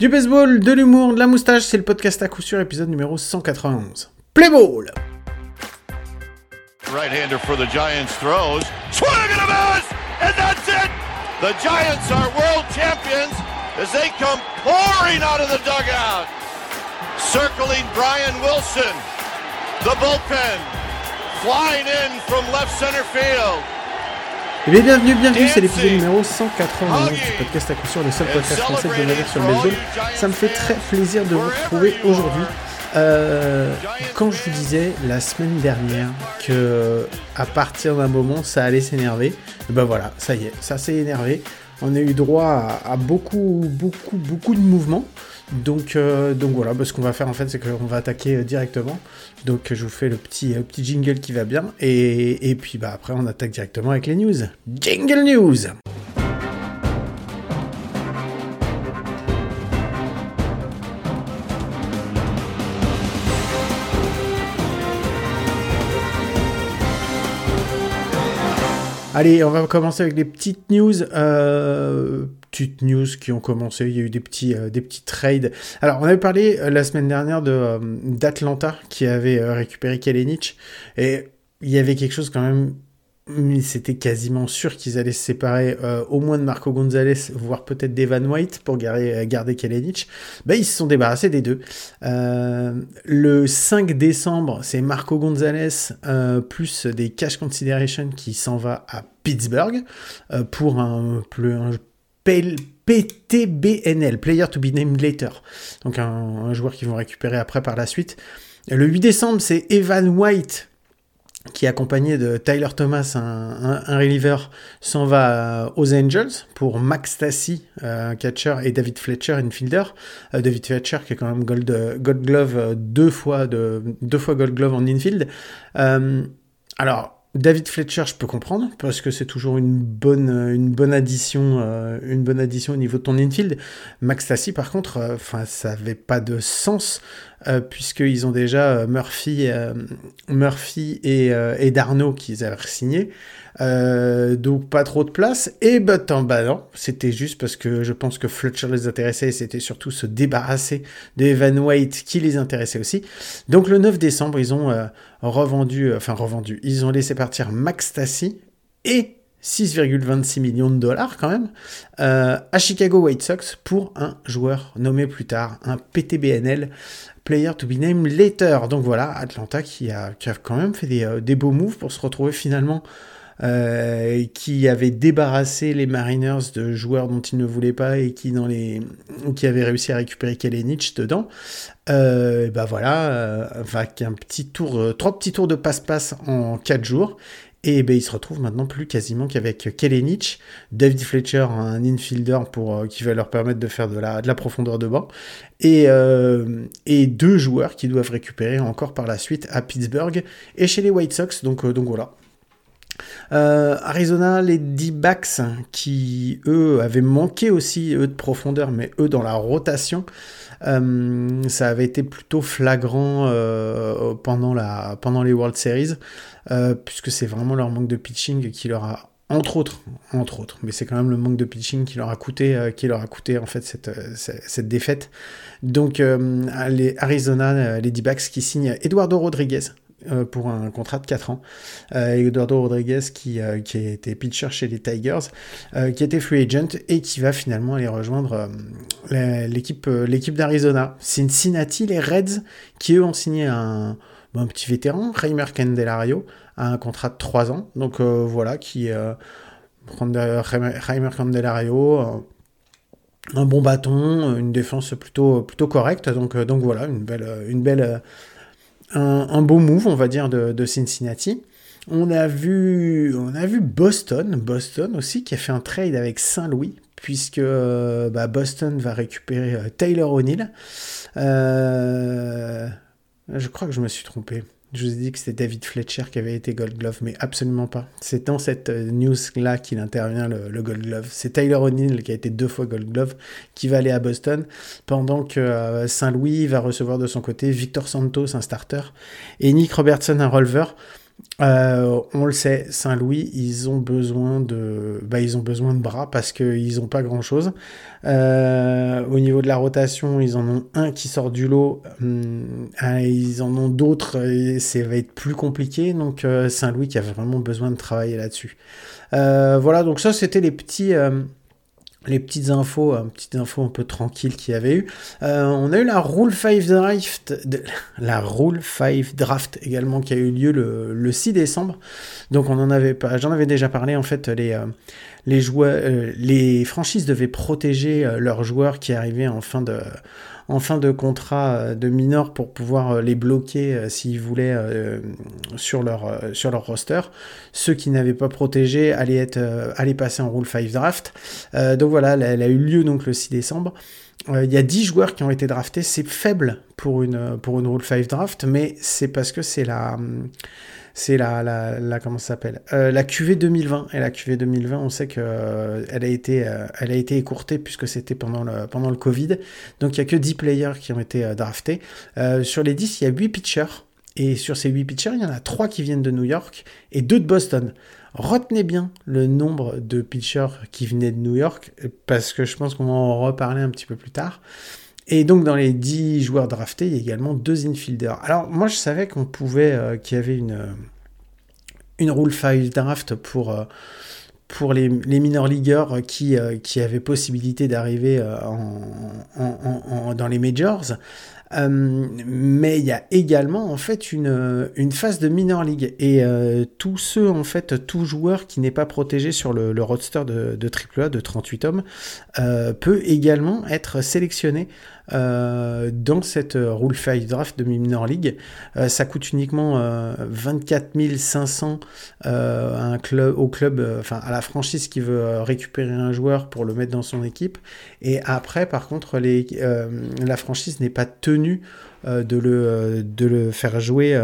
Du baseball, de l'humour, de la moustache, c'est le podcast à coup sûr, épisode numéro 191. Play ball! Right-hander for the Giants throws. Swing and a miss! And that's it! The Giants are world champions as they come pouring out of the dugout. Circling Brian Wilson. The bullpen. Flying in from left center field. Eh bien, bienvenue, bienvenue, c'est l'épisode numéro 191 du podcast à coup sûr, le seul podcast français de navire sur le baseball. Ça me fait très plaisir de vous retrouver aujourd'hui. Euh, quand je vous disais la semaine dernière que à partir d'un moment ça allait s'énerver, ben voilà, ça y est, ça s'est énervé. On a eu droit à, beaucoup, beaucoup, beaucoup de mouvements. Donc, euh, donc voilà, bah, ce qu'on va faire en fait, c'est qu'on va attaquer euh, directement. Donc je vous fais le petit, petit jingle qui va bien. Et, et puis bah, après, on attaque directement avec les news. Jingle News Allez, on va commencer avec les petites news. Euh, petites news qui ont commencé. Il y a eu des petits, euh, des petits trades. Alors, on avait parlé euh, la semaine dernière de euh, d'Atlanta qui avait euh, récupéré Kalenic. Et il y avait quelque chose quand même. C'était quasiment sûr qu'ils allaient se séparer au moins de Marco Gonzalez, voire peut-être d'Evan White pour garder, garder Kalenic. Ben, ils se sont débarrassés des deux. Le 5 décembre, c'est Marco Gonzalez plus des cash consideration qui s'en va à Pittsburgh pour un, un PTBNL, Player to be named later. Donc un, joueur qu'ils vont récupérer après par la suite. Le 8 décembre, c'est Evan White qui accompagné de Tyler Thomas, un, reliever, s'en va aux Angels pour Max Tassi, un catcher, et David Fletcher, infielder. Euh, David Fletcher qui est quand même Gold, Glove deux fois Gold Glove en infield. Euh, alors David Fletcher, je peux comprendre parce que c'est toujours une bonne, une bonne addition, euh, une bonne addition au niveau de ton infield. Max Tassi, par contre, enfin, ça avait pas de sens euh, puisqu'ils ont déjà Murphy, euh, Murphy et, et Darno qu'ils avaient signé. Euh, donc pas trop de place. Et bah, bah non, c'était juste parce que je pense que Fletcher les intéressait c'était surtout se débarrasser d'Evan White qui les intéressait aussi. Donc le 9 décembre, ils ont euh, revendu, enfin revendu, ils ont laissé partir Max Tassi et 6,26 millions de dollars quand même euh, à Chicago White Sox pour un joueur nommé plus tard, un PTBNL, Player to be named later. Donc voilà, Atlanta qui a, qui a quand même fait des, des beaux moves pour se retrouver finalement euh, qui avait débarrassé les Mariners de joueurs dont ils ne voulaient pas et qui, dans les... qui avaient réussi à récupérer Kalenic dedans. Euh, bah voilà, euh, avec un petit tour, euh, trois petits tours de passe-passe en quatre jours. Et ben, il se retrouve maintenant plus quasiment qu'avec Kelenic, David Fletcher, un infielder pour, euh, qui va leur permettre de faire de la, de la profondeur de banc, et, euh, et deux joueurs qui doivent récupérer encore par la suite à Pittsburgh et chez les White Sox. Donc, euh, donc voilà. Euh, Arizona, les D-backs qui, eux, avaient manqué aussi, eux, de profondeur, mais eux, dans la rotation, euh, ça avait été plutôt flagrant euh, pendant, la, pendant les World Series, puisque c'est vraiment leur manque de pitching qui leur a entre autres, entre autres, mais c'est quand même le manque de pitching qui leur a coûté, qui leur a coûté en fait cette, cette, cette défaite. Donc les Arizona, les D-backs qui signent Eduardo Rodriguez, euh, pour un contrat de 4 ans. Euh, Eduardo Rodriguez qui, euh, qui était pitcher chez les Tigers, euh, qui était free agent et qui va finalement aller rejoindre l'équipe d'Arizona. Cincinnati, les Reds, qui eux ont signé un, un petit vétéran, Reimer Candelario, à un contrat de 3 ans. Donc voilà, qui... Reimer Candelario un bon bâton, une défense plutôt plutôt correcte. Donc donc voilà, une belle une belle un, beau move, on va dire, de, de, Cincinnati. On a vu, on a vu Boston, Boston aussi, qui a fait un trade avec Saint-Louis, puisque euh, bah, Boston va récupérer euh, Taylor O'Neill. Euh, je crois que je me suis trompé. Je vous ai dit que c'était David Fletcher qui avait été Gold Glove, mais absolument pas. C'est dans cette news-là qu'il intervient le, le, Gold Glove. C'est Tyler O'Neill qui a été deux fois Gold Glove qui va aller à Boston, pendant que euh, Saint-Louis va recevoir de son côté Victor Santos, un starter, et Nick Robertson, un releveur. Euh, on le sait, Saint-Louis, ils ont besoin de, bah, ils ont besoin de bras parce qu'ils n'ont pas grand-chose. Euh, au niveau de la rotation, ils en ont un qui sort du lot, hum, ah, ils en ont d'autres, et ça va être plus compliqué. Donc euh, Saint-Louis qui a vraiment besoin de travailler là-dessus. voilà, donc ça c'était les petits les petites infos, euh, petites infos un peu tranquilles qu'il y avait eu. Euh, on a eu la Rule 5 Draft, la Rule 5 Draft également qui a eu lieu le, 6 décembre. Donc on en avait pas, j'en avais déjà parlé en fait les euh, les joueurs, les franchises devaient protéger leurs joueurs qui arrivaient en fin de contrat euh, de minor pour pouvoir euh, les bloquer euh, s'ils voulaient sur, leur, roster. Ceux qui n'avaient pas protégé allaient passer en Rule 5 Draft. donc voilà, elle, a eu lieu donc le 6 décembre. Il y a 10 joueurs qui ont été draftés, c'est faible pour une, pour une Rule 5 Draft, mais c'est parce que c'est la c'est la, la, comment s'appelle euh, La QV 2020. Et la QV 2020, on sait qu'elle euh, a été, euh, elle a été écourtée puisque c'était pendant le, pendant le Covid. Donc il n'y a que 10 players qui ont été draftés. sur les 10, il y a 8 pitchers. Et sur ces 8 pitchers, il y en a 3 qui viennent de New York et 2 de Boston. Retenez bien le nombre de pitchers qui venaient de New York, parce que je pense qu'on va en reparler un petit peu plus tard. Et donc dans les 10 joueurs draftés, il y a également deux infielders. Alors moi je savais qu'on pouvait, euh, qu'il y avait une, euh, une rule 5 draft pour, euh, pour les, minor leagueurs qui, qui avaient possibilité d'arriver dans les majors. mais il y a également en fait une, une phase de minor league et tous ceux en fait tout joueur qui n'est pas protégé sur le, roster de, de AAA de 38 hommes peut également être sélectionné euh, dans cette euh, Rule 5 Draft de Minor League. Euh, ça coûte uniquement 24 500 un club, au club, enfin à la franchise qui veut récupérer un joueur pour le mettre dans son équipe. Et après, par contre, la franchise n'est pas tenue de, le, de le faire jouer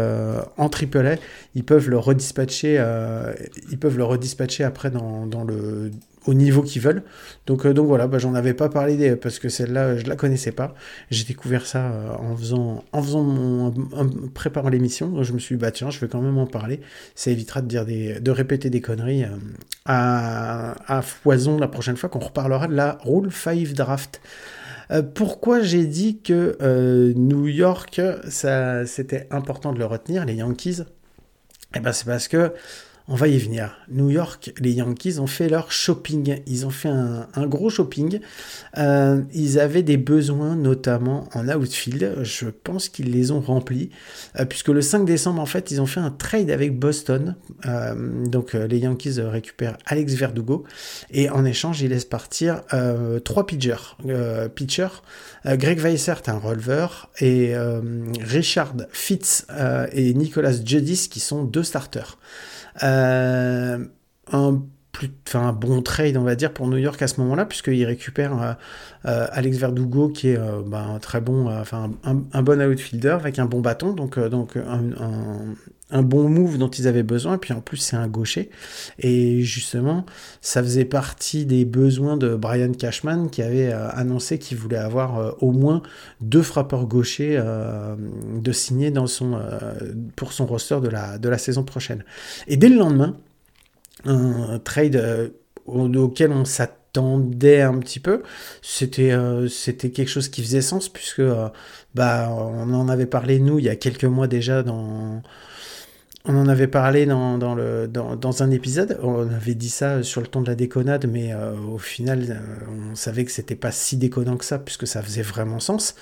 en AAA. Ils peuvent le redispatcher, ils peuvent le redispatcher après dans, dans le au niveau qu'ils veulent. Donc, euh, donc voilà, bah, j'en avais pas parlé parce que celle-là, je la connaissais pas. J'ai découvert ça euh, en faisant, en faisant mon, préparant l'émission. Je me suis dit, bah je vais quand même en parler. Ça évitera de dire des, de répéter des conneries euh, à, à, foison la prochaine fois qu'on reparlera de la Rule 5 Draft. pourquoi j'ai dit que New York, ça, c'était important de le retenir, les Yankees? Eh ben, c'est parce que on va y venir. New York, les Yankees ont fait leur shopping. Ils ont fait un, gros shopping. Euh, ils avaient des besoins, notamment en outfield. Je pense qu'ils les ont remplis. Euh, puisque le 5 décembre, en fait, ils ont fait un trade avec Boston. Euh, donc, les Yankees récupèrent Alex Verdugo. Et en échange, ils laissent partir trois pitchers. Greg Weissert, un releveur. Et Richard Fitz et Nicolas Judis, qui sont deux starters. Euh, un plus, un bon trade, on va dire, pour New York à ce moment-là, puisqu'il récupère euh, euh, Alex Verdugo, qui est bah, un très bon, un, bon outfielder avec un bon bâton, donc, donc un, bon move dont ils avaient besoin, et puis en plus, c'est un gaucher. Et justement, ça faisait partie des besoins de Brian Cashman, qui avait annoncé qu'il voulait avoir au moins deux frappeurs gauchers de signer pour son roster de la, saison prochaine. Et dès le lendemain, un trade euh, auquel on s'attendait un petit peu. C'était euh, quelque chose qui faisait sens puisque euh, bah on en avait parlé nous il y a quelques mois déjà dans on en avait parlé dans, un épisode, on avait dit ça sur le ton de la déconnade, mais au final, on savait que c'était pas si déconnant que ça, puisque ça faisait vraiment sens.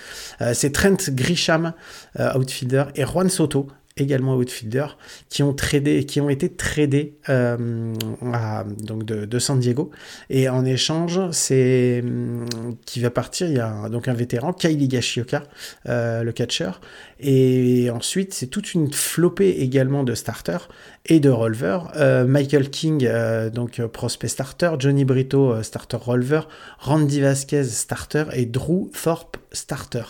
c'est Trent Grisham, outfielder, et Juan Soto, également outfielder, qui ont tradé, qui ont été tradés euh, donc de, San Diego. Et en échange, c'est hum, qui va partir. Il y a donc un vétéran, Kylie Gashioka, euh, le catcher. Et ensuite, c'est toute une flopée également de starters et de releveurs. Euh, Michael King, donc prospect starter, Johnny Brito, starter relver, Randy Vasquez, starter, et Drew Thorpe, starter.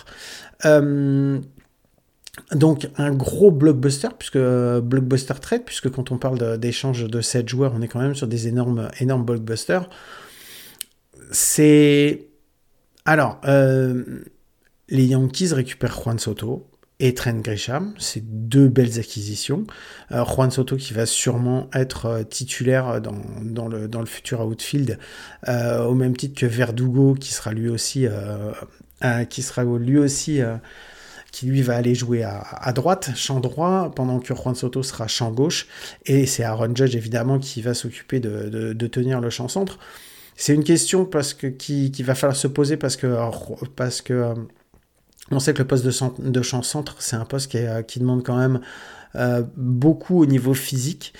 Donc un gros blockbuster, puisque blockbuster trade, puisque quand on parle d'échange de, 7 joueurs, on est quand même sur des énormes, énormes blockbusters. C'est... Alors, euh, les Yankees récupèrent Juan Soto, et Trent Grisham. C'est deux belles acquisitions. Euh, Juan Soto qui va sûrement être euh, titulaire dans, le, dans le futur outfield, euh, au même titre que Verdugo qui sera lui aussi qui lui va aller jouer à, droite, champ droit, pendant que Juan Soto sera champ gauche. Et c'est Aaron Judge évidemment qui va s'occuper de, tenir le champ centre. C'est une question parce que, qui, va falloir se poser parce que, parce que on sait que le poste de, champ centre, c'est un poste qui, euh, demande quand même euh, beaucoup au niveau physique.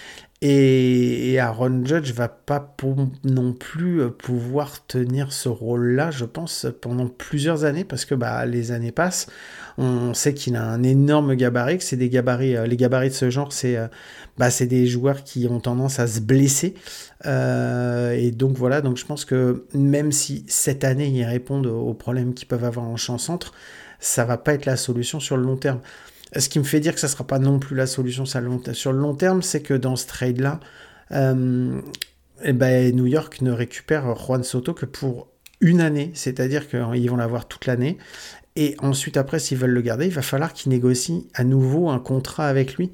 Et, Aaron Judge va pas non plus euh, pouvoir tenir ce rôle-là, je pense, pendant plusieurs années, parce que bah, les années passent. On sait qu'il a un énorme gabarit, que c'est des gabarits, les gabarits de ce genre, c'est bah, des joueurs qui ont tendance à se blesser. et donc voilà, donc je pense que même si cette année ils répondent aux problèmes qu'ils peuvent avoir en champ centre, ça va pas être la solution sur le long terme. Ce qui me fait dire que ça sera pas non plus la solution sur le long terme, c'est que dans ce trade-là, euh, eh ben, New York ne récupère Juan Soto que pour une année, c'est-à-dire qu'ils vont l'avoir toute l'année. Et ensuite, après, s'ils veulent le garder, il va falloir qu'ils négocient à nouveau un contrat avec lui.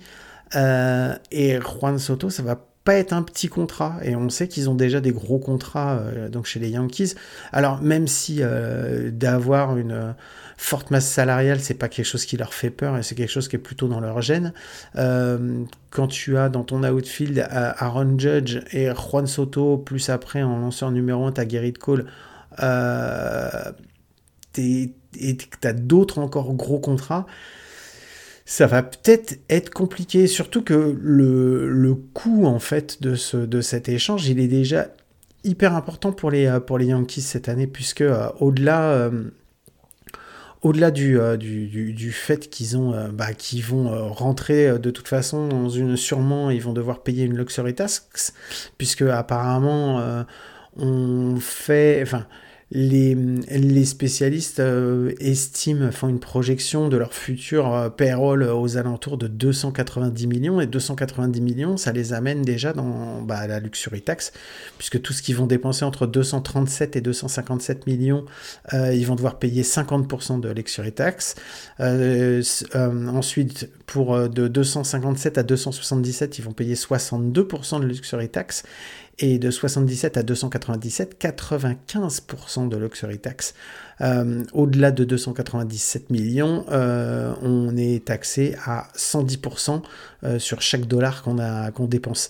Euh, et Juan Soto, ça va pas être un petit contrat et on sait qu'ils ont déjà des gros contrats euh, donc chez les Yankees. Alors même si d'avoir une forte masse salariale, c'est pas quelque chose qui leur fait peur et c'est quelque chose qui est plutôt dans leur gène. Euh, quand tu as dans ton outfield euh, Aaron Judge et Juan Soto, plus après en lanceur numéro 1, tu as Gerrit Cole, euh, et tu as d'autres encore gros contrats, ça va peut-être être compliqué, surtout que le, le coût en fait de, ce, de cet échange, il est déjà hyper important pour les, pour les Yankees cette année, puisque au-delà au-delà du, euh, du, du, fait qu'ils ont, euh, bah, qu'ils vont euh, rentrer de toute façon dans une, sûrement, ils vont devoir payer une luxury tax, puisque apparemment on fait, enfin, les, spécialistes euh, estiment, font une projection de leur futur euh, payroll aux alentours de 290 millions, et 290 millions, ça les amène déjà dans bah, la luxury tax, puisque tout ce qu'ils vont dépenser entre 237 et 257 millions, euh, ils vont devoir payer 50% de luxury tax. ensuite, pour de 257 à 277, ils vont payer 62% de luxury tax et de 77 à 297, 95% de luxury tax. Euh, au-delà de 297 millions, euh, on est taxé à 110% euh, sur chaque dollar qu'on dépense.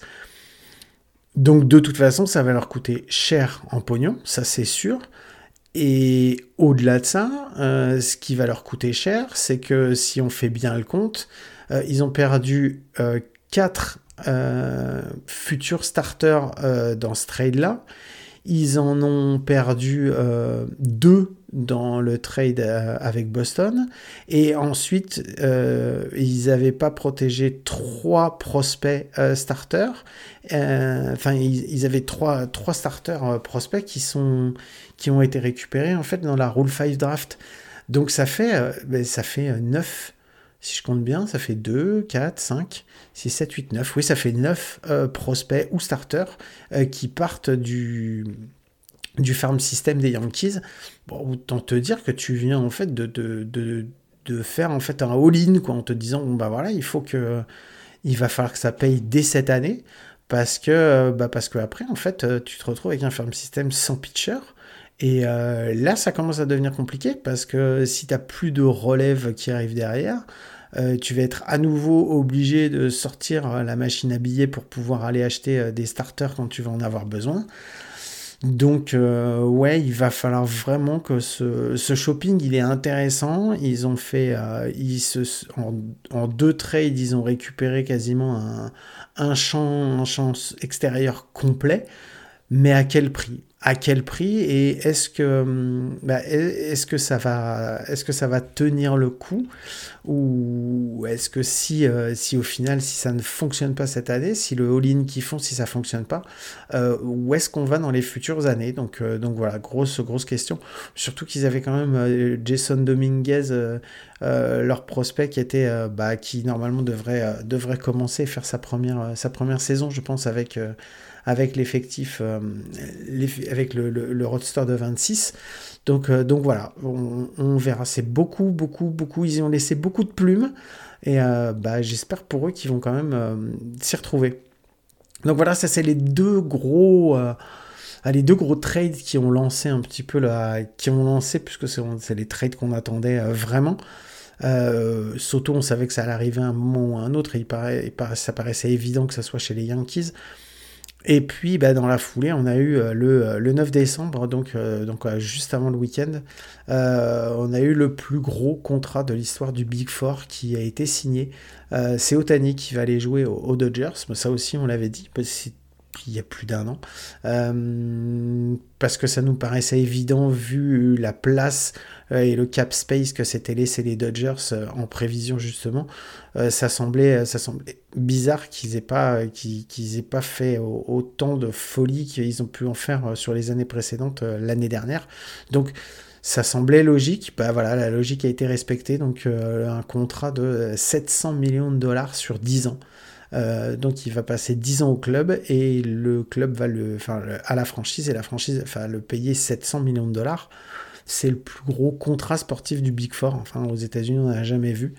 Donc de toute façon, ça va leur coûter cher en pognon, ça c'est sûr. Et au-delà de ça, ce qui va leur coûter cher, c'est que si on fait bien le compte, ils ont perdu 4 euh, futurs starters euh, dans ce trade-là. Ils en ont perdu euh, deux dans le trade avec Boston. Et ensuite, ils n'avaient pas protégé trois prospects starters. Enfin, ils, avaient trois, trois starters prospects qui, sont, qui ont été récupérés en fait dans la Rule 5 draft. Donc ça fait, ben, ça fait 9 si je compte bien, ça fait 2, 4, 5, 6, 7, 8, 9. Oui, ça fait 9 euh, prospects ou starters euh, qui partent du, farm system des Yankees. Autant te dire que tu viens en fait de, faire en fait un all-in en te disant bon bah voilà, il faut que il va falloir que ça paye dès cette année parce que bah parce que après en fait tu te retrouves avec un farm system sans pitcher. Et euh, là, ça commence à devenir compliqué parce que si tu plus de relève qui arrive derrière, euh, tu vas être à nouveau obligé de sortir euh, la machine à billets pour pouvoir aller acheter des starters quand tu vas en avoir besoin. Donc ouais, il va falloir vraiment que ce, shopping il est intéressant. Ils ont fait, ils se, en, deux trades, ils ont récupéré quasiment un, un champ, un champ extérieur complet. Mais à quel prix? À quel prix et est-ce que, hum, bah, est-ce que ça va, tenir le coup ou est-ce que si, euh, si au final, si ça ne fonctionne pas cette année, si le all-in qu'ils font, si ça fonctionne pas, euh, où est-ce qu'on va dans les futures années? Donc, euh, donc voilà, grosse, grosse question. Surtout qu'ils avaient quand même Jason Dominguez, leur prospect qui était, bah, qui normalement devrait, commencer faire sa première, sa première saison, je pense, avec avec l'effectif, avec le, roadster de 26. Donc, donc voilà, on, verra. C'est beaucoup, beaucoup, beaucoup. Ils y ont laissé beaucoup de plumes. Et bah, j'espère pour eux qu'ils vont quand même s'y retrouver. Donc voilà, ça c'est les deux gros les deux gros trades qui ont lancé un petit peu là, qui ont lancé, puisque c'est les trades qu'on attendait euh, vraiment. Euh, Soto, on savait que ça allait arriver à un moment ou à un autre, et il paraît, ça paraissait évident que ça soit chez les Yankees. Et puis, bah, dans la foulée, on a eu euh, le, le 9 décembre, donc, donc juste avant le week-end, on a eu le plus gros contrat de l'histoire du Big Four qui a été signé. c'est Otani qui va aller jouer aux, Dodgers, mais ça aussi, on l'avait dit il y a plus d'un an, euh, parce que ça nous paraissait évident vu la place euh, et le cap space que s'étaient laissé les Dodgers euh, en prévision justement. ça, semblait, ça semblait bizarre qu'ils aient, pas, aient pas fait autant de folie qu'ils ont pu en faire sur les années précédentes l'année dernière. Donc ça semblait logique, bah voilà, la logique a été respectée, donc un contrat de 700 millions de dollars sur 10 ans. Euh, donc il va passer 10 ans au club et le club va le, enfin, à la franchise et la franchise va le payer 700 millions de dollars. C'est le plus gros contrat sportif du Big Four. Enfin, aux États-Unis, on n'a jamais vu.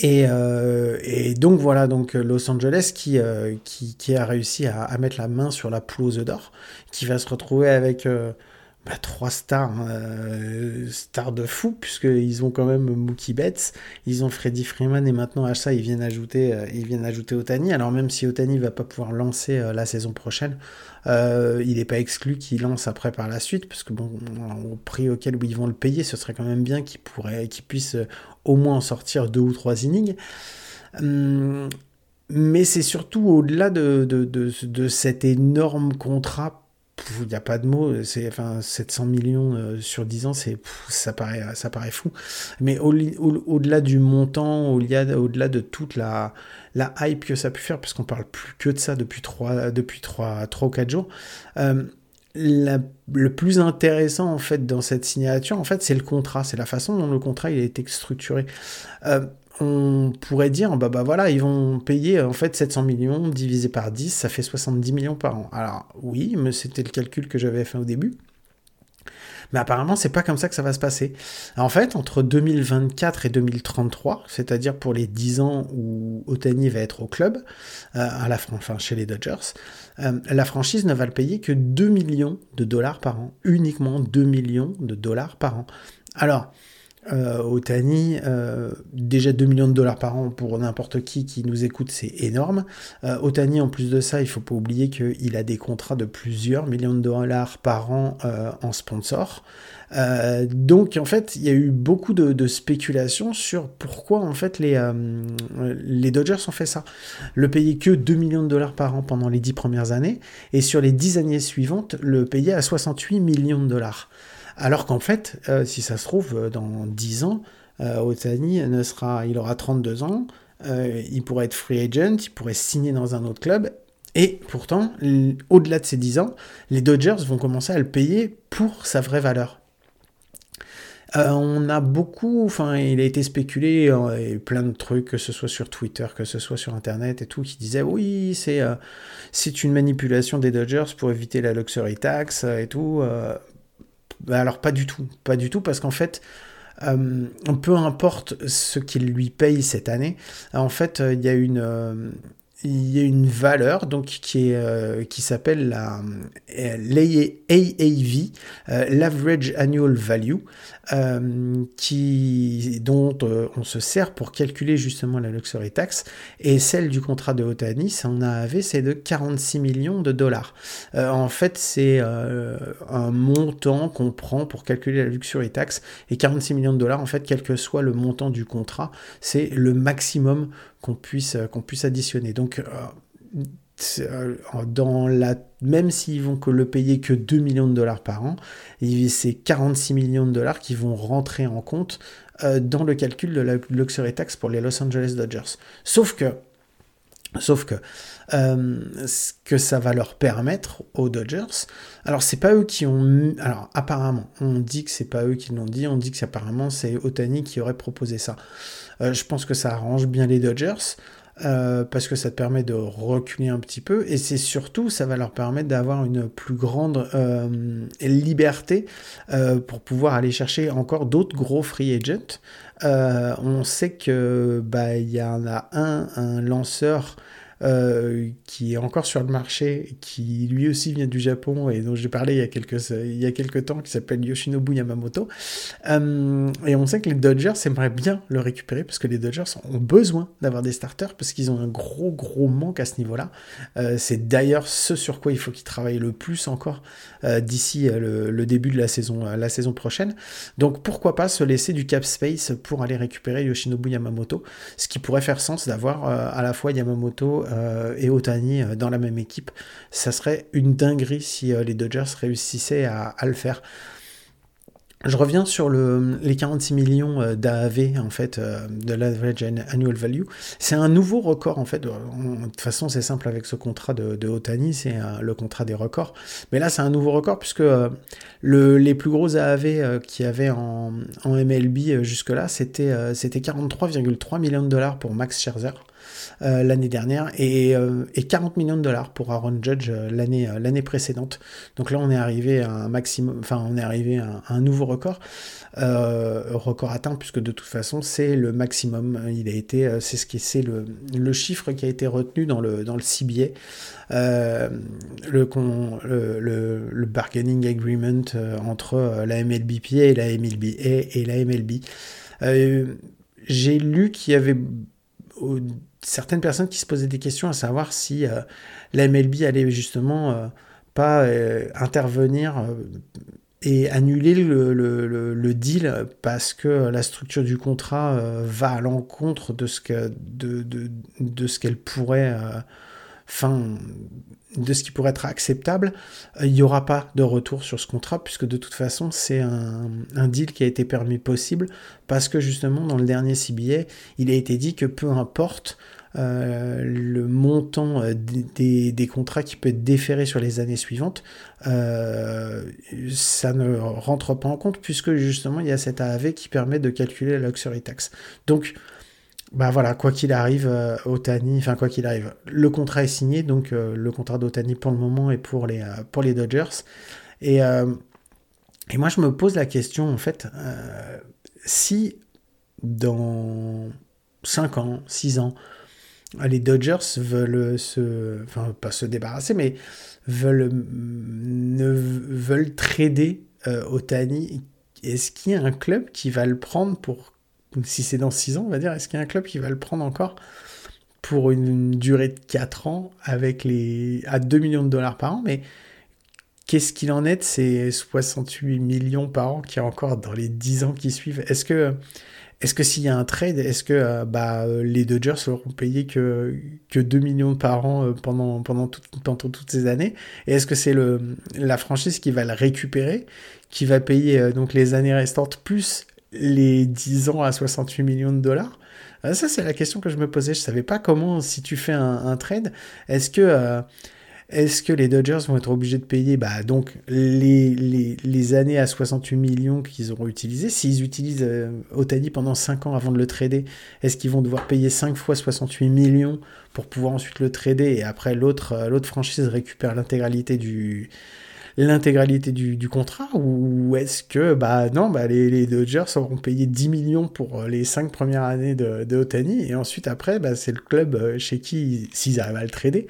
Et, euh, donc voilà, donc Los Angeles qui, euh, qui, qui, a réussi à, à, mettre la main sur la poule aux œufs d'or, qui va se retrouver avec bah, trois stars, hein, euh, stars de fou, puisqu'ils ont quand même Mookie Betts, ils ont Freddie Freeman et maintenant à ça ils viennent ajouter, euh, ils ajouter Otani. Alors même si Otani va pas pouvoir lancer euh, la saison prochaine, il n'est pas exclu qu'il lance après par la suite, parce que au prix auquel ils vont le payer, ce serait quand même bien qu'il qu'il puisse au moins en sortir deux ou trois innings. Hum, mais c'est surtout au-delà de, de, de, de cet énorme contrat il n'y a pas de mots, c'est enfin 700 millions euh, sur 10 ans, c'est ça paraît ça paraît fou. Mais au-delà du montant, au-delà de toute la la hype que ça a pu faire, parce qu'on parle plus que de ça depuis 3 depuis 3, 3 ou 4 jours. Euh, le plus intéressant en fait dans cette signature, en fait, c'est le contrat, c'est la façon dont le contrat il a été structuré. Euh, on pourrait dire, bah, bah voilà, ils vont payer en fait 700 millions divisé par 10, ça fait 70 millions par an. Alors oui, mais c'était le calcul que j'avais fait au début. Mais apparemment, c'est pas comme ça que ça va se passer. En fait, entre 2024 et 2033, c'est-à-dire pour les 10 ans où Otani va être au club, euh, à la, enfin chez les Dodgers, euh, la franchise ne va le payer que 2 millions de dollars par an. Uniquement 2 millions de dollars par an. Alors, euh, euh, déjà 2 millions de dollars par an pour n'importe qui qui nous écoute, c'est énorme. Euh, en plus de ça, il faut pas oublier qu'il a des contrats de plusieurs millions de dollars par an euh, en sponsor. donc en fait, il y a eu beaucoup de, spéculations sur pourquoi en fait les, les Dodgers ont fait ça. Le payer que 2 millions de dollars par an pendant les 10 premières années et sur les 10 années suivantes, le payer à 68 millions de dollars. Alors qu'en fait, euh, si ça se trouve, euh, dans 10 ans, euh, Otani ne sera, il aura 32 ans, il pourrait être free agent, il pourrait signer dans un autre club, et pourtant, au-delà de ces 10 ans, les Dodgers vont commencer à le payer pour sa vraie valeur. on a beaucoup, enfin, il a été spéculé, et plein de trucs, que ce soit sur Twitter, que ce soit sur Internet et tout, qui disaient oui, c'est c'est une manipulation des Dodgers pour éviter la luxury tax et tout. Bah, alors pas du tout, pas du tout, parce qu'en fait, euh, peu importe ce qu'il lui paye cette année, en fait, il y a une, euh, il y a une valeur donc qui est euh, qui s'appelle la l'AAV, l'average annual value, euh, qui, dont euh, on se sert pour calculer justement la luxury tax. Et celle du contrat de Otani, on avait, c'est de 46 millions de dollars. Euh, en fait, c'est un montant qu'on prend pour calculer la luxury tax. Et 46 millions de dollars, en fait, quel que soit le montant du contrat, c'est le maximum qu'on puisse, qu'on puisse additionner. Donc, euh, dans la, même s'ils vont que le payer que 2 millions de dollars par an, c'est 46 millions de dollars qui vont rentrer en compte euh, dans le calcul de la luxury tax pour les Los Angeles Dodgers. Sauf que, sauf que, euh, que ça va leur permettre aux Dodgers, alors c'est pas eux qui ont, alors apparemment, on dit que c'est pas eux qui l'ont dit, on dit que apparemment c'est Otani qui aurait proposé ça. Je pense que ça arrange bien les Dodgers. parce que ça te permet de reculer un petit peu, et c'est surtout, ça va leur permettre d'avoir une plus grande liberté pour pouvoir aller chercher encore d'autres gros free agents. on sait que bah y en a un, un lanceur euh, qui est encore sur le marché, qui lui aussi vient du Japon et dont j'ai parlé il y a quelques, il y a quelques temps, qui s'appelle Yoshinobu Yamamoto. Euh, et on sait que les Dodgers aimeraient bien le récupérer parce que les Dodgers ont besoin d'avoir des starters parce qu'ils ont un gros gros manque à ce niveau-là. Euh, c'est d'ailleurs ce sur quoi il faut qu'ils travaillent le plus encore d'ici le, début de la saison, la saison prochaine. Donc pourquoi pas se laisser du cap space pour aller récupérer Yoshinobu Yamamoto, ce qui pourrait faire sens d'avoir à la fois Yamamoto euh, et Otani euh, dans la même équipe. Ça serait une dinguerie si euh, les Dodgers réussissaient à, le faire. Je reviens sur le, les 46 millions d'AAV en fait de l'average annual value. C'est un nouveau record en fait. De toute façon, c'est simple avec ce contrat de, Otani, c'est le contrat des records. Mais là, c'est un nouveau record puisque le, les plus gros AAV qu'il y avait en, en MLB jusque-là, c'était 43,3 millions de dollars pour Max Scherzer. Euh, l'année dernière et, 40 euh, millions de dollars pour Aaron Judge euh, l'année l'année précédente. Donc là, on est arrivé à un maximum, enfin, on est arrivé à un, nouveau record. record atteint puisque de toute façon c'est le maximum. Il a été, c'est ce qui c'est le, le, chiffre qui a été retenu dans le dans le CBA, le, le, le, bargaining agreement entre la MLBPA et la MLBA et la MLB. J'ai lu qu'il y avait certaines personnes qui se posaient des questions à savoir si euh, la MLB allait justement euh, pas euh, intervenir et annuler le, deal parce que la structure du contrat va à l'encontre de ce qu'elle pourrait enfin de ce qui pourrait être acceptable, il n'y aura pas de retour sur ce contrat, puisque de toute façon, c'est un, deal qui a été permis possible, parce que justement, dans le dernier CBA, il a été dit que peu importe euh, le montant euh, des, contrats qui peut être déféré sur les années suivantes, euh, ça ne rentre pas en compte puisque justement il y a cet AAV qui permet de calculer la luxury tax. Donc bah voilà, quoi qu'il arrive, Otani, enfin quoi qu'il arrive, le contrat est signé, donc le contrat d'Otani pour le moment est pour les, pour les Dodgers. Et, et moi je me pose la question en fait, si dans 5 ans, 6 ans, les Dodgers veulent se, enfin pas se débarrasser, mais veulent ne veulent trader euh, Otani. Est-ce qu'il y a un club qui va le prendre pour, si c'est dans 6 ans, on va dire, est-ce qu'il y a un club qui va le prendre encore pour une durée de 4 ans avec les à 2 millions de dollars par an, mais qu'est-ce qu'il en est de ces 68 millions par an qui y a encore dans les 10 ans qui suivent? Est-ce que est-ce que s'il y a un trade, est-ce que euh, bah, les Dodgers auront payé que, que 2 millions par an euh, pendant, pendant, toutes ces années? Et est-ce que c'est la franchise qui va le récupérer, qui va payer euh, donc les années restantes plus les 10 ans à 68 millions de dollars Ça, c'est la question que je me posais. Je ne savais pas comment, si tu fais un, trade, est-ce que... Est-ce que les Dodgers vont être obligés de payer bah, donc les, les, années à 68 millions qu'ils auront utilisées? S'ils utilisent euh, Otani pendant 5 ans avant de le trader, est-ce qu'ils vont devoir payer 5 fois 68 millions pour pouvoir ensuite le trader et après l'autre euh, l'autre franchise récupère l'intégralité du l'intégralité du, contrat ou est-ce que bah non bah les, Dodgers auront payé 10 millions pour euh, les 5 premières années de, de Otani et ensuite après bah, c'est le club chez qui s'ils arrivent à le trader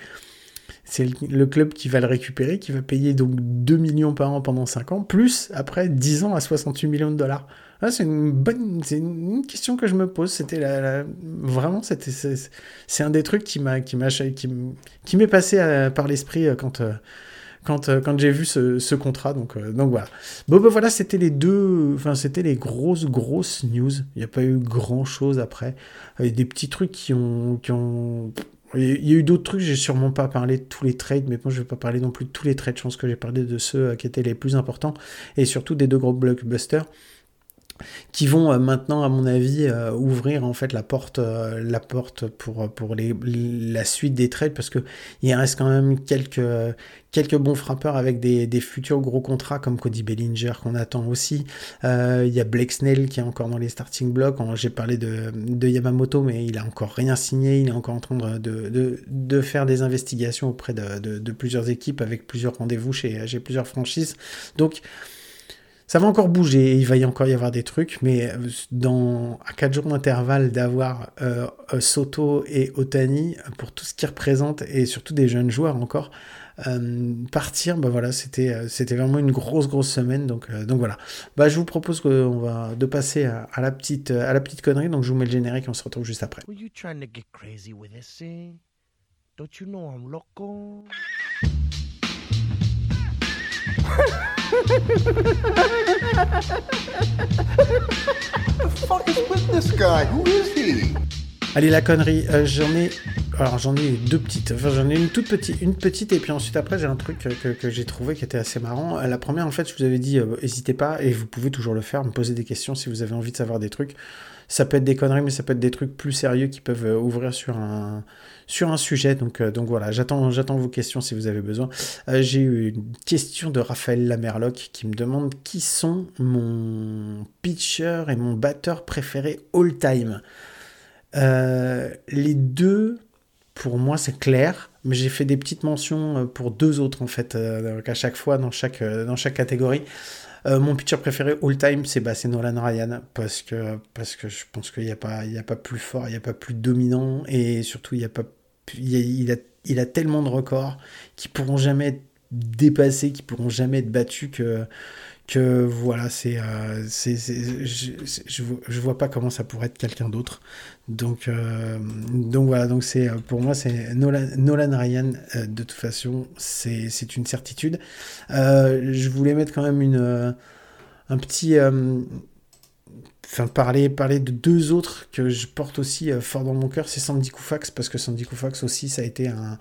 c'est le club qui va le récupérer, qui va payer donc 2 millions par an pendant 5 ans, plus après 10 ans à 68 millions de dollars. Ah, c'est une bonne, c'est une question que je me pose. C'était la, vraiment, c'était, c'est un des trucs qui m'a, qui m'a, qui, m'est passé euh, par l'esprit euh, quand, euh, quand, quand j'ai vu ce, contrat. Donc, donc voilà. Bon, ben voilà, c'était les deux, enfin, c'était les grosses, grosses news. Il n'y a pas eu grand chose après. des petits trucs qui ont, qui ont, il y a eu d'autres trucs, j'ai sûrement pas parlé de tous les trades, mais moi je vais pas parler non plus de tous les trades, je pense que j'ai parlé de ceux euh, qui étaient les plus importants, et surtout des deux gros blockbusters. Qui vont euh, maintenant, à mon avis, euh, ouvrir en fait la porte, euh, la porte pour, pour les, la suite des trades parce que il reste quand même quelques, quelques bons frappeurs avec des, des futurs gros contrats comme Cody Bellinger qu'on attend aussi. Il y a Blake Snell qui est encore dans les starting blocks. J'ai parlé de, de, Yamamoto, mais il a encore rien signé. Il est encore en train de, de, de faire des investigations auprès de, plusieurs équipes avec plusieurs rendez-vous chez, chez plusieurs franchises. Donc, ça va encore bouger, il va y encore y avoir des trucs, mais euh, dans, à 4 jours d'intervalle d'avoir euh, euh, Soto et Otani pour tout ce qu'ils représentent et surtout des jeunes joueurs encore, partir, bah voilà, c'était c'était vraiment une grosse grosse semaine, donc donc voilà. Bah je vous propose qu'on va de passer à, la petite à la petite connerie, donc je vous mets le générique et on se retrouve juste après. Allez la connerie, euh, j'en ai, alors j'en ai deux petites, enfin j'en ai une toute petite, une petite et puis ensuite après j'ai un truc que, j'ai trouvé qui était assez marrant. Euh, la première en fait je vous avais dit, n'hésitez euh, pas et vous pouvez toujours le faire, me poser des questions si vous avez envie de savoir des trucs. Ça peut être des conneries mais ça peut être des trucs plus sérieux qui peuvent ouvrir sur un sur un sujet. Donc, euh, donc voilà, j'attends, j'attends vos questions si vous avez besoin. Euh, j'ai eu une question de Raphaël Lamerloc qui me demande qui sont mon pitcher et mon batteur préféré all time? Euh, les deux, pour moi, c'est clair. Mais j'ai fait des petites mentions pour deux autres en fait, à chaque fois dans chaque, dans chaque catégorie. mon pitcher préféré all time, c'est bah, Nolan Ryan, parce que, parce que je pense qu'il n'y a, pas, a pas plus fort, il n'y a pas plus dominant, et surtout, il n'y a pas il a, il a tellement de records qui pourront jamais être dépassés, qui pourront jamais être battus que que voilà, c'est, euh, c'est, je, je, vois pas comment ça pourrait être quelqu'un d'autre. Donc, euh, donc voilà, donc c'est pour moi c'est Nolan, Ryan. Euh, de toute façon, c'est, c'est une certitude. je voulais mettre quand même une un petit enfin parler, parler de deux autres que je porte aussi euh, fort dans mon cœur, c'est Sandy Koufax, parce que Sandy Koufax aussi, ça a été un...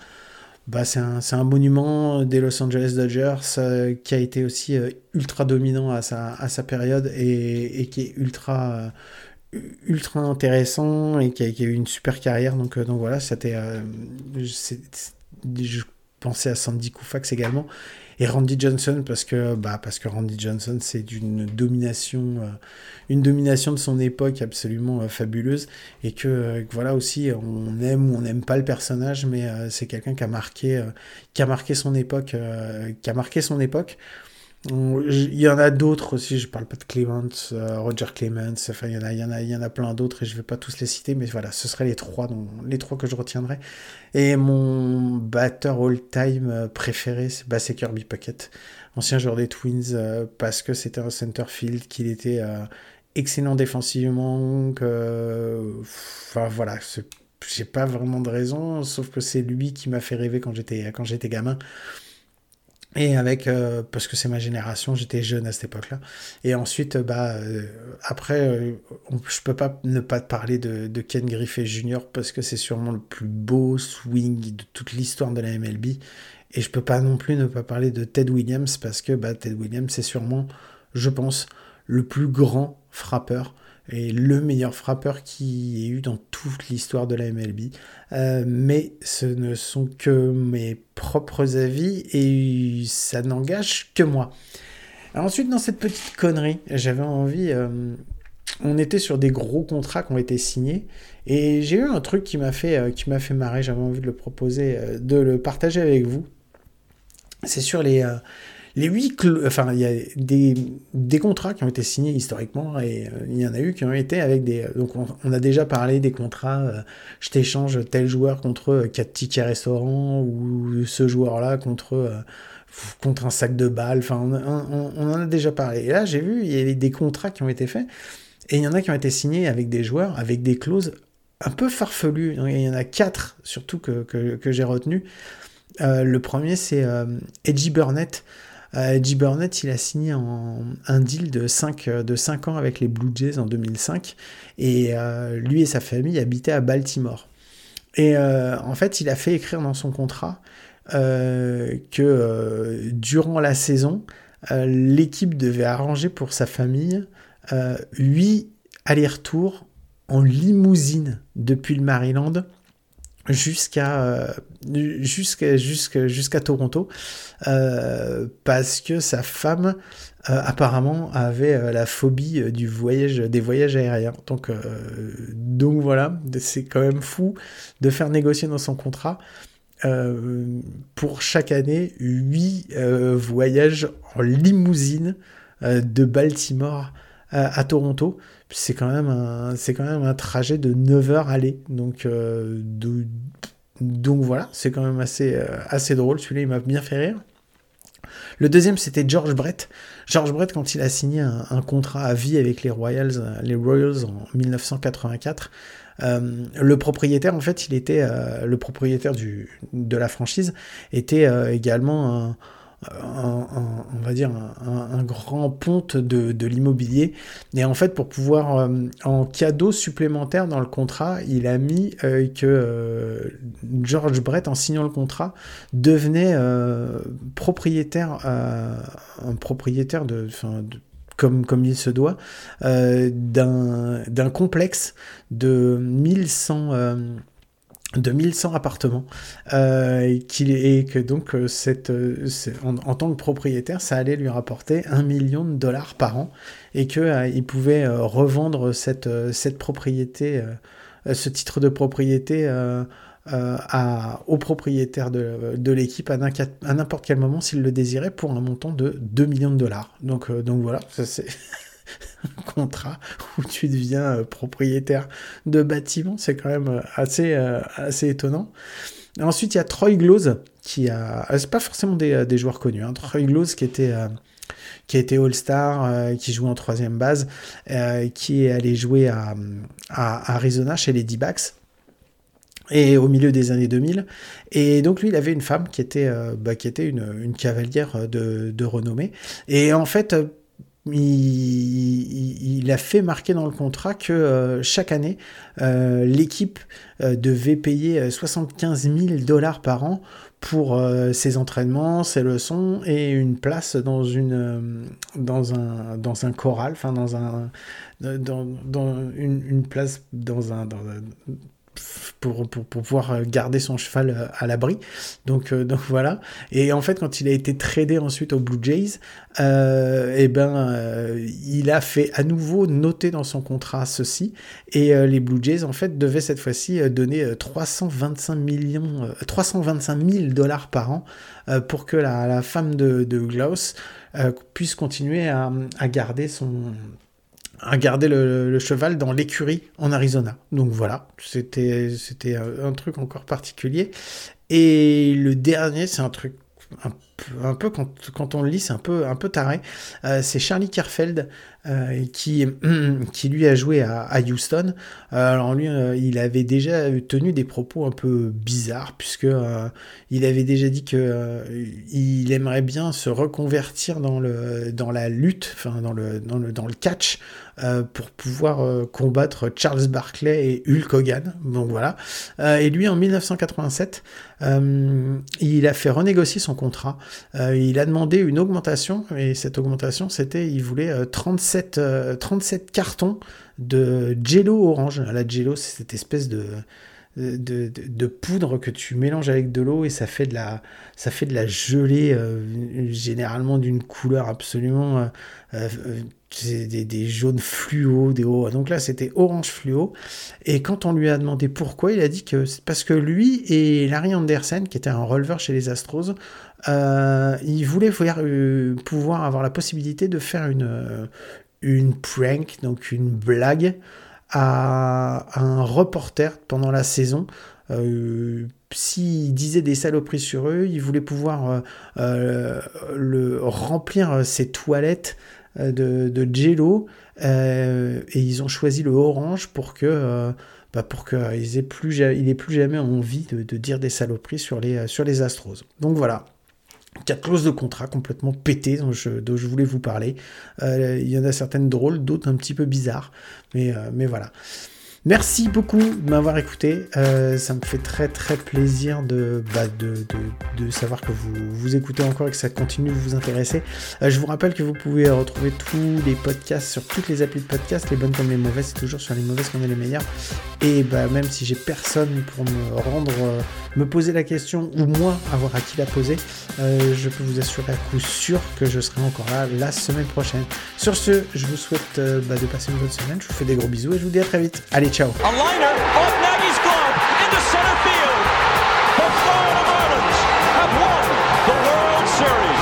Bah, c'est un, un, monument des Los Angeles Dodgers euh, qui a été aussi euh, ultra dominant à sa, à sa période et, et qui est ultra, ultra intéressant et qui a, qui a, eu une super carrière. Donc, donc voilà, c'était, je pensais à Sandy Koufax également et Randy Johnson parce que bah parce que Randy Johnson c'est d'une domination euh, une domination de son époque absolument euh, fabuleuse. Et que, euh, voilà aussi on aime ou on n'aime pas le personnage mais c'est quelqu'un qui a marqué qui a marqué son époque qui a marqué son époque il y en a d'autres aussi, je parle pas de Clements, Roger Clements, enfin il y en a, il y en a, il y en a plein d'autres et je vais pas tous les citer, mais voilà, ce seraient les trois, dont, les trois que je retiendrai. Et mon batteur all-time préféré, c'est bah, Kirby Puckett, ancien joueur des Twins, euh, parce que c'était un center field, qu'il était euh, excellent défensivement, que, enfin voilà, j'ai pas vraiment de raison, sauf que c'est lui qui m'a fait rêver quand j'étais quand j'étais gamin. Et avec, euh, parce que c'est ma génération, j'étais jeune à cette époque-là. Et ensuite, bah, euh, après, euh, je peux pas ne pas parler de, de Ken Griffey Jr. parce que c'est sûrement le plus beau swing de toute l'histoire de la MLB. Et je peux pas non plus ne pas parler de Ted Williams parce que bah, Ted Williams, c'est sûrement, je pense, le plus grand frappeur et le meilleur frappeur qui ait eu dans toute l'histoire de la MLB. Euh, mais ce ne sont que mes propres avis et ça n'engage que moi. ensuite, dans cette petite connerie, j'avais envie... Euh, on était sur des gros contrats qui ont été signés et j'ai eu un truc qui m'a fait, euh, qui m'a fait marrer, j'avais envie de le proposer, de le partager avec vous. C'est sur les, les huit, enfin, il y a des, des, contrats qui ont été signés historiquement et euh, il y en a eu qui ont été avec des. Donc, on, a déjà parlé des contrats. Euh, je t'échange tel joueur contre 4 euh, tickets restaurants ou ce joueur-là contre contre un sac de balles. Enfin, on, en a déjà parlé. Et là, j'ai vu, il y a des contrats qui ont été faits. Et il y en a qui ont été signés avec des joueurs, avec des clauses un peu farfelues. Il y en a quatre, surtout, que, que, que j'ai retenu. le premier, c'est Edgy Burnett. Euh, Eddie Burnett, il a signé un deal de 5, de 5 ans avec les Blue Jays en 2005 et euh, lui et sa famille habitaient à Baltimore. Et euh, en fait, il a fait écrire dans son contrat que durant la saison, l'équipe devait arranger pour sa famille 8 allers-retours en limousine depuis le Maryland jusqu'à jusqu'à Toronto parce que sa femme apparemment avait la phobie du voyage des voyages aériens. Donc donc voilà c'est quand même fou de faire négocier dans son contrat euh, pour chaque année 8 euh, voyages en limousine euh, de Baltimore à Toronto. C'est quand, même un, quand même un trajet de 9 heures aller. Donc, donc voilà, c'est quand même assez, assez drôle. Celui-là, il m'a bien fait rire. Le deuxième, c'était George Brett. George Brett, quand il a signé un, contrat à vie avec les Royals, les Royals en 1984, euh, le propriétaire, en fait, il était euh, le propriétaire du, de la franchise était euh, également un, on va dire un, grand ponte de, l'immobilier. Et en fait, pour pouvoir, en cadeau supplémentaire dans le contrat, il a mis que George Brett, en signant le contrat, devenait propriétaire, un propriétaire de, comme, comme il se doit, euh, d'un complexe de 1100 euh, de 1100 appartements euh, et que donc euh, cette, en, tant que propriétaire ça allait lui rapporter un million de dollars par an et que il pouvait revendre cette, cette propriété ce titre de propriété euh, à, au propriétaire de, de l'équipe à n'importe quel moment s'il le désirait pour un montant de 2 millions de dollars. Donc, euh, donc voilà, c'est contrat où tu deviens euh, propriétaire de bâtiments, c'est quand même assez, assez étonnant. Ensuite, il y a Troy Glose, qui a. C'est pas forcément des, joueurs connus. Hein. Troy Glose, qui était. qui a All-Star, qui joue en troisième base, qui est allé jouer à, à Arizona chez les D-Backs et au milieu des années 2000. Et donc lui, il avait une femme qui était, euh, bah, qui était une, une cavalière de, de, renommée. Et en fait, euh, il, a fait marquer dans le contrat que euh, chaque année, l'équipe devait payer 75 000 dollars par an pour ses entraînements, ses leçons et une place dans une dans un dans un choral, enfin dans un dans, dans une, place dans un pour, pour, pouvoir garder son cheval euh, à l'abri. Donc, euh, donc voilà. Et en fait, quand il a été tradé ensuite aux Blue Jays, euh, eh ben, euh, il a fait à nouveau noter dans son contrat ceci. Et les Blue Jays, en fait, devaient cette fois-ci donner 325 millions, 325 000 dollars par an pour que la, la femme de, de Klaus puisse continuer à, à garder son à garder le, cheval dans l'écurie en Arizona. Donc voilà, c'était c'était un truc encore particulier. Et le dernier, c'est un truc un peu, quand, on le lit, c'est un peu, un peu taré. Euh, c'est Charlie Kerfeld euh, qui, qui lui a joué à, Houston. Euh, alors lui, il avait déjà tenu des propos un peu bizarres puisque il avait déjà dit que il aimerait bien se reconvertir dans le dans la lutte, enfin dans le dans le dans le catch pour pouvoir combattre Charles Barkley et Hulk Hogan. Donc voilà. Et lui, en 1987, il a fait renégocier son contrat. il a demandé une augmentation, et cette augmentation, c'était, il voulait 37, 37 cartons de Jello orange. La Jello, c'est cette espèce de de, de, poudre que tu mélanges avec de l'eau et ça fait de la, ça fait de la gelée généralement d'une couleur absolument des, des, jaunes fluo, des hauts. Donc là, c'était orange fluo. Et quand on lui a demandé pourquoi, il a dit que c'est parce que lui et Larry Anderson, qui était un releveur chez les Astros, euh, ils voulaient euh, pouvoir avoir la possibilité de faire une, euh, une prank, donc une blague, à, un reporter pendant la saison. Euh, s'il disait des saloperies sur eux, il voulait pouvoir le, remplir ses toilettes euh, de, de Jello euh, et ils ont choisi le orange pour que euh, bah pour qu'il aient plus plus jamais envie de, dire des saloperies sur les sur les Astros. Donc voilà. Quatre clauses de contrat complètement pétées dont je, voulais vous parler. il y en a certaines drôles, d'autres un petit peu bizarres, mais, mais voilà. Merci beaucoup de m'avoir écouté. Euh, ça me fait très très plaisir de, bah, de, de, de, savoir que vous, vous écoutez encore et que ça continue de vous intéresser. Euh, je vous rappelle que vous pouvez retrouver tous les podcasts sur toutes les applis de podcast, les bonnes comme les mauvaises, c'est toujours sur les mauvaises qu'on est les meilleurs. Et bah, même si j'ai personne pour me rendre, euh, me poser la question ou moi avoir à qui la poser, je peux vous assurer à coup sûr que je serai encore là la semaine prochaine. Sur ce, je vous souhaite bah, de passer une bonne semaine. Je vous fais des gros bisous et je vous dis à très vite. Allez, ciao. A liner off Nagy's glove into center field. The Florida Marlins have won the World Series.